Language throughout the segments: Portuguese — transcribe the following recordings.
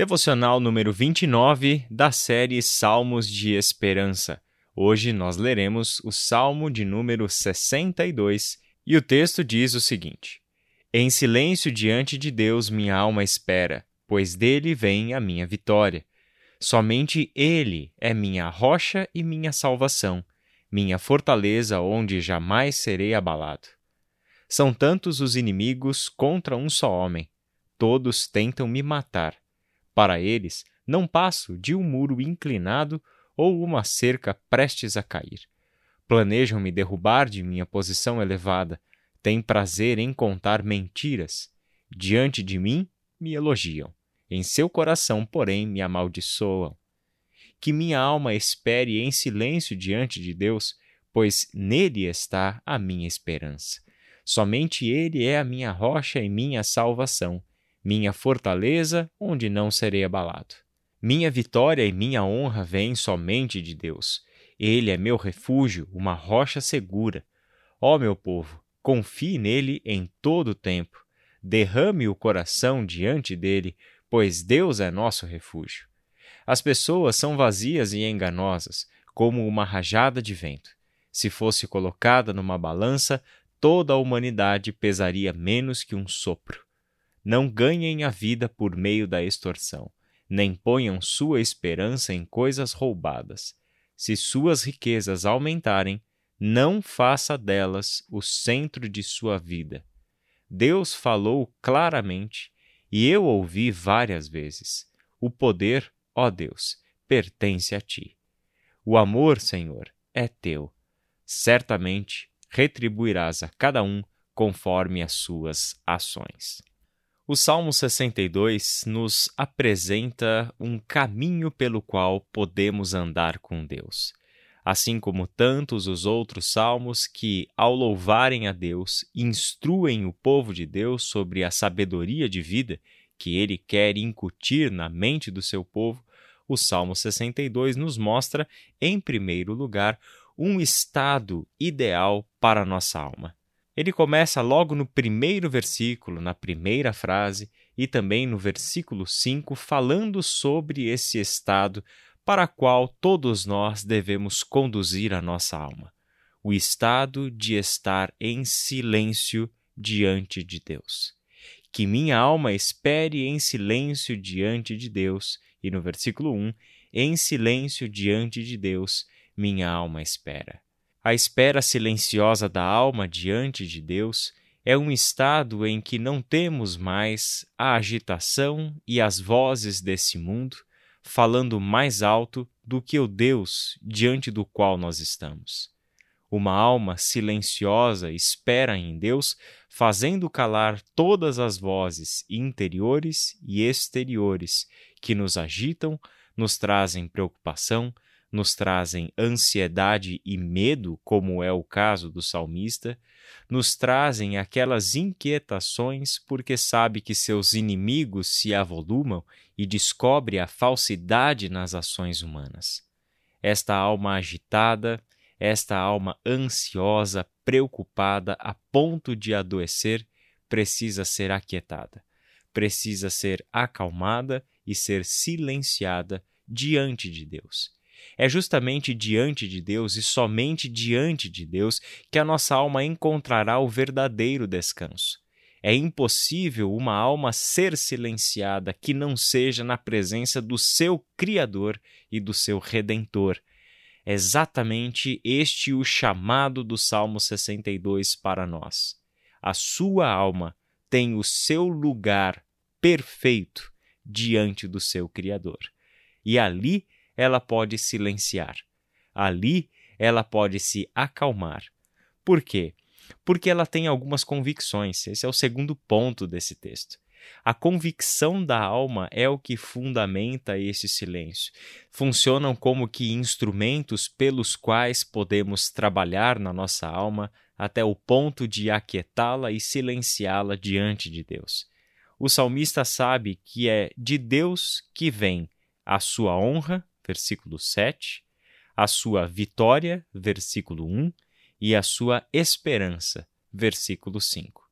Devocional número 29 da série Salmos de Esperança. Hoje nós leremos o Salmo de número 62 e o texto diz o seguinte: Em silêncio diante de Deus minha alma espera, pois dele vem a minha vitória. Somente ele é minha rocha e minha salvação, minha fortaleza onde jamais serei abalado. São tantos os inimigos contra um só homem. Todos tentam me matar para eles, não passo de um muro inclinado ou uma cerca prestes a cair. Planejam me derrubar de minha posição elevada, têm prazer em contar mentiras. Diante de mim, me elogiam. Em seu coração, porém, me amaldiçoam. Que minha alma espere em silêncio diante de Deus, pois nele está a minha esperança. Somente ele é a minha rocha e minha salvação minha fortaleza, onde não serei abalado. Minha vitória e minha honra vêm somente de Deus. Ele é meu refúgio, uma rocha segura. Ó meu povo, confie nele em todo o tempo. Derrame o coração diante dele, pois Deus é nosso refúgio. As pessoas são vazias e enganosas, como uma rajada de vento. Se fosse colocada numa balança, toda a humanidade pesaria menos que um sopro. Não ganhem a vida por meio da extorsão, nem ponham sua esperança em coisas roubadas. Se suas riquezas aumentarem, não faça delas o centro de sua vida. Deus falou claramente e eu ouvi várias vezes: O poder, ó Deus, pertence a ti. O amor, Senhor, é teu. Certamente retribuirás a cada um conforme as suas ações. O Salmo 62 nos apresenta um caminho pelo qual podemos andar com Deus. Assim como tantos os outros salmos que, ao louvarem a Deus, instruem o povo de Deus sobre a sabedoria de vida que ele quer incutir na mente do seu povo, o Salmo 62 nos mostra, em primeiro lugar, um estado ideal para a nossa alma. Ele começa logo no primeiro versículo, na primeira frase, e também no versículo 5, falando sobre esse estado para qual todos nós devemos conduzir a nossa alma: o estado de estar em silêncio diante de Deus. Que minha alma espere em silêncio diante de Deus, e no versículo 1, em silêncio diante de Deus, minha alma espera. A espera silenciosa da alma diante de Deus é um estado em que não temos mais a agitação e as vozes desse mundo falando mais alto do que o Deus diante do qual nós estamos. Uma alma silenciosa espera em Deus, fazendo calar todas as vozes interiores e exteriores que nos agitam, nos trazem preocupação, nos trazem ansiedade e medo, como é o caso do salmista, nos trazem aquelas inquietações porque sabe que seus inimigos se avolumam e descobre a falsidade nas ações humanas. Esta alma agitada, esta alma ansiosa, preocupada a ponto de adoecer, precisa ser aquietada, precisa ser acalmada e ser silenciada diante de Deus é justamente diante de Deus e somente diante de Deus que a nossa alma encontrará o verdadeiro descanso. É impossível uma alma ser silenciada que não seja na presença do seu Criador e do seu Redentor. É exatamente este o chamado do Salmo 62 para nós. A sua alma tem o seu lugar perfeito diante do seu Criador. E ali ela pode silenciar. Ali ela pode se acalmar. Por quê? Porque ela tem algumas convicções. Esse é o segundo ponto desse texto. A convicção da alma é o que fundamenta esse silêncio. Funcionam como que instrumentos pelos quais podemos trabalhar na nossa alma até o ponto de aquietá-la e silenciá-la diante de Deus. O salmista sabe que é de Deus que vem a sua honra versículo 7, a sua vitória, versículo 1, e a sua esperança, versículo 5.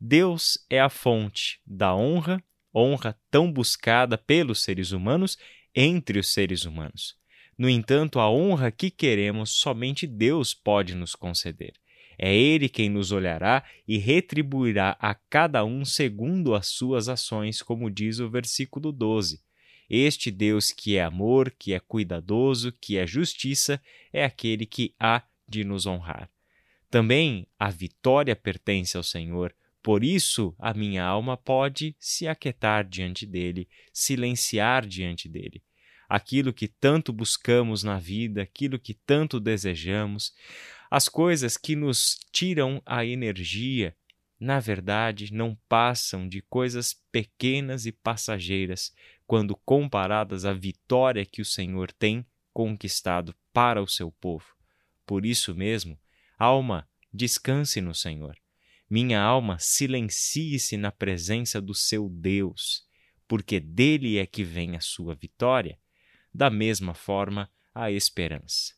Deus é a fonte da honra, honra tão buscada pelos seres humanos entre os seres humanos. No entanto, a honra que queremos somente Deus pode nos conceder. É Ele quem nos olhará e retribuirá a cada um segundo as suas ações, como diz o versículo 12. Este Deus que é amor, que é cuidadoso, que é justiça, é aquele que há de nos honrar. Também a vitória pertence ao Senhor, por isso a minha alma pode se aquietar diante dele, silenciar diante dele. Aquilo que tanto buscamos na vida, aquilo que tanto desejamos, as coisas que nos tiram a energia, na verdade, não passam de coisas pequenas e passageiras quando comparadas à vitória que o Senhor tem conquistado para o seu povo. Por isso mesmo, alma, descanse no Senhor. Minha alma, silencie-se na presença do seu Deus, porque dele é que vem a sua vitória. Da mesma forma, a esperança.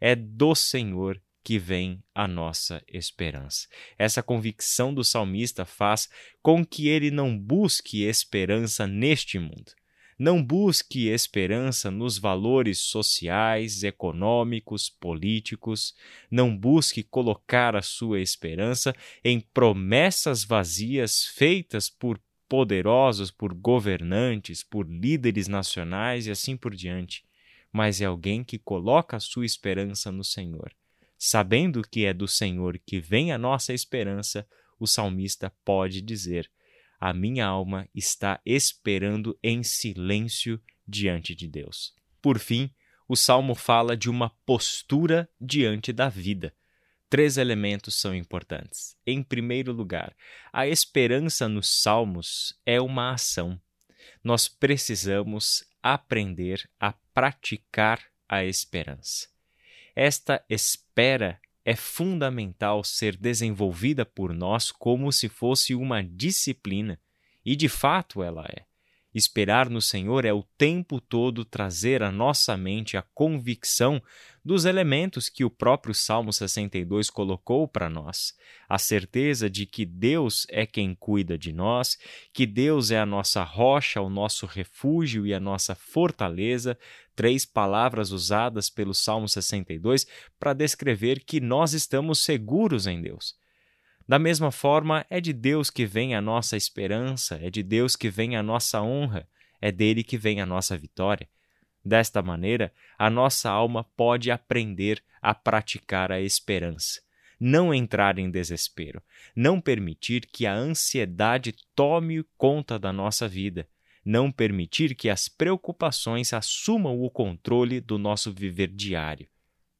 É do Senhor que vem a nossa esperança. Essa convicção do salmista faz com que ele não busque esperança neste mundo. Não busque esperança nos valores sociais, econômicos, políticos. Não busque colocar a sua esperança em promessas vazias feitas por poderosos, por governantes, por líderes nacionais e assim por diante. Mas é alguém que coloca a sua esperança no Senhor Sabendo que é do Senhor que vem a nossa esperança, o salmista pode dizer: A minha alma está esperando em silêncio diante de Deus. Por fim, o salmo fala de uma postura diante da vida. Três elementos são importantes. Em primeiro lugar, a esperança nos salmos é uma ação. Nós precisamos aprender a praticar a esperança. Esta espera é fundamental ser desenvolvida por nós como se fosse uma disciplina, e de fato ela é. Esperar no Senhor é o tempo todo trazer à nossa mente a convicção dos elementos que o próprio Salmo 62 colocou para nós, a certeza de que Deus é quem cuida de nós, que Deus é a nossa rocha, o nosso refúgio e a nossa fortaleza, três palavras usadas pelo Salmo 62 para descrever que nós estamos seguros em Deus. Da mesma forma, é de Deus que vem a nossa esperança, é de Deus que vem a nossa honra, é dele que vem a nossa vitória. Desta maneira, a nossa alma pode aprender a praticar a esperança, não entrar em desespero, não permitir que a ansiedade tome conta da nossa vida, não permitir que as preocupações assumam o controle do nosso viver diário.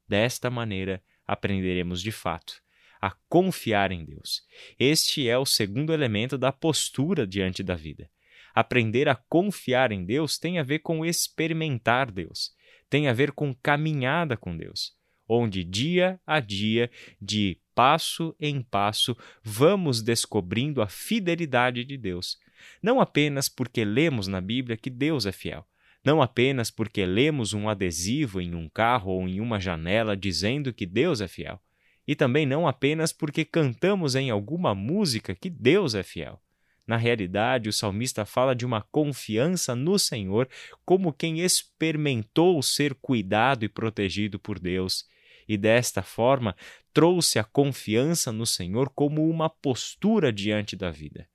Desta maneira, aprenderemos de fato a confiar em Deus. Este é o segundo elemento da postura diante da vida. Aprender a confiar em Deus tem a ver com experimentar Deus, tem a ver com caminhada com Deus, onde dia a dia, de passo em passo, vamos descobrindo a fidelidade de Deus. Não apenas porque lemos na Bíblia que Deus é fiel, não apenas porque lemos um adesivo em um carro ou em uma janela dizendo que Deus é fiel, e também não apenas porque cantamos em alguma música que Deus é fiel. Na realidade, o salmista fala de uma confiança no Senhor como quem experimentou ser cuidado e protegido por Deus, e desta forma trouxe a confiança no Senhor como uma postura diante da vida.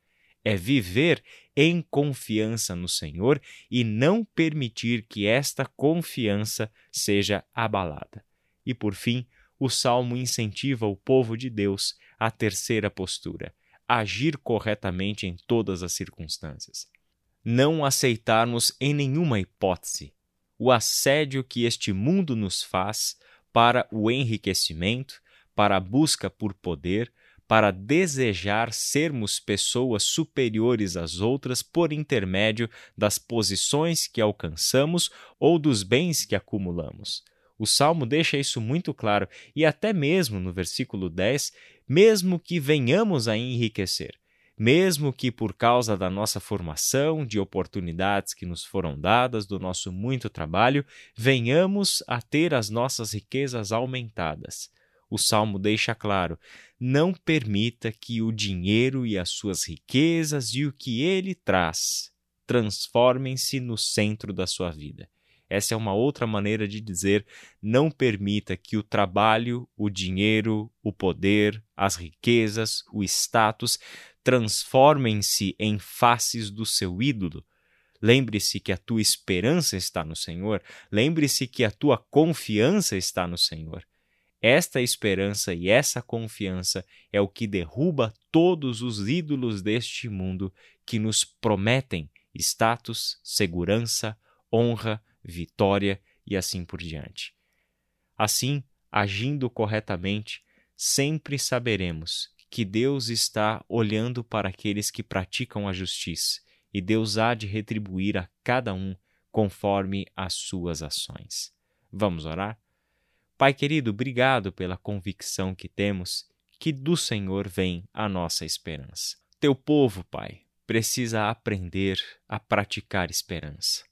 É viver em confiança no Senhor e não permitir que esta confiança seja abalada. E por fim, o salmo incentiva o povo de Deus à terceira postura, agir corretamente em todas as circunstâncias. Não aceitarmos em nenhuma hipótese o assédio que este mundo nos faz para o enriquecimento, para a busca por poder, para desejar sermos pessoas superiores às outras por intermédio das posições que alcançamos ou dos bens que acumulamos. O salmo deixa isso muito claro, e até mesmo no versículo 10, mesmo que venhamos a enriquecer, mesmo que por causa da nossa formação, de oportunidades que nos foram dadas, do nosso muito trabalho, venhamos a ter as nossas riquezas aumentadas. O salmo deixa claro: não permita que o dinheiro e as suas riquezas e o que ele traz transformem-se no centro da sua vida. Essa é uma outra maneira de dizer: não permita que o trabalho, o dinheiro, o poder, as riquezas, o status transformem-se em faces do seu ídolo. Lembre-se que a tua esperança está no Senhor, lembre-se que a tua confiança está no Senhor. Esta esperança e essa confiança é o que derruba todos os ídolos deste mundo que nos prometem status, segurança, honra, vitória e assim por diante. Assim, agindo corretamente, sempre saberemos que Deus está olhando para aqueles que praticam a justiça e Deus há de retribuir a cada um conforme as suas ações. Vamos orar? Pai querido, obrigado pela convicção que temos que do Senhor vem a nossa esperança. Teu povo, Pai, precisa aprender a praticar esperança.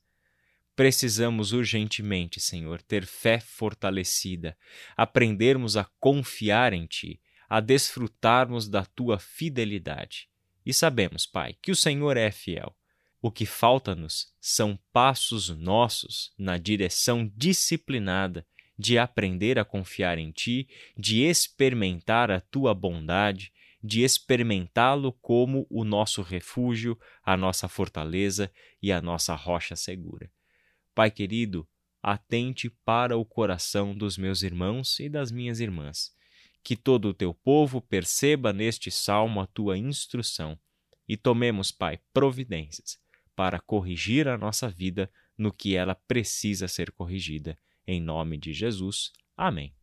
Precisamos urgentemente, Senhor, ter fé fortalecida, aprendermos a confiar em Ti, a desfrutarmos da Tua fidelidade. E sabemos, Pai, que o Senhor é fiel. O que falta-nos são passos nossos na direção disciplinada de aprender a confiar em Ti, de experimentar a Tua bondade, de experimentá-lo como o nosso refúgio, a nossa fortaleza e a nossa rocha segura. Pai querido, atente para o coração dos meus irmãos e das minhas irmãs. Que todo o teu povo perceba neste salmo a tua instrução e tomemos, Pai, providências para corrigir a nossa vida no que ela precisa ser corrigida. Em nome de Jesus. Amém.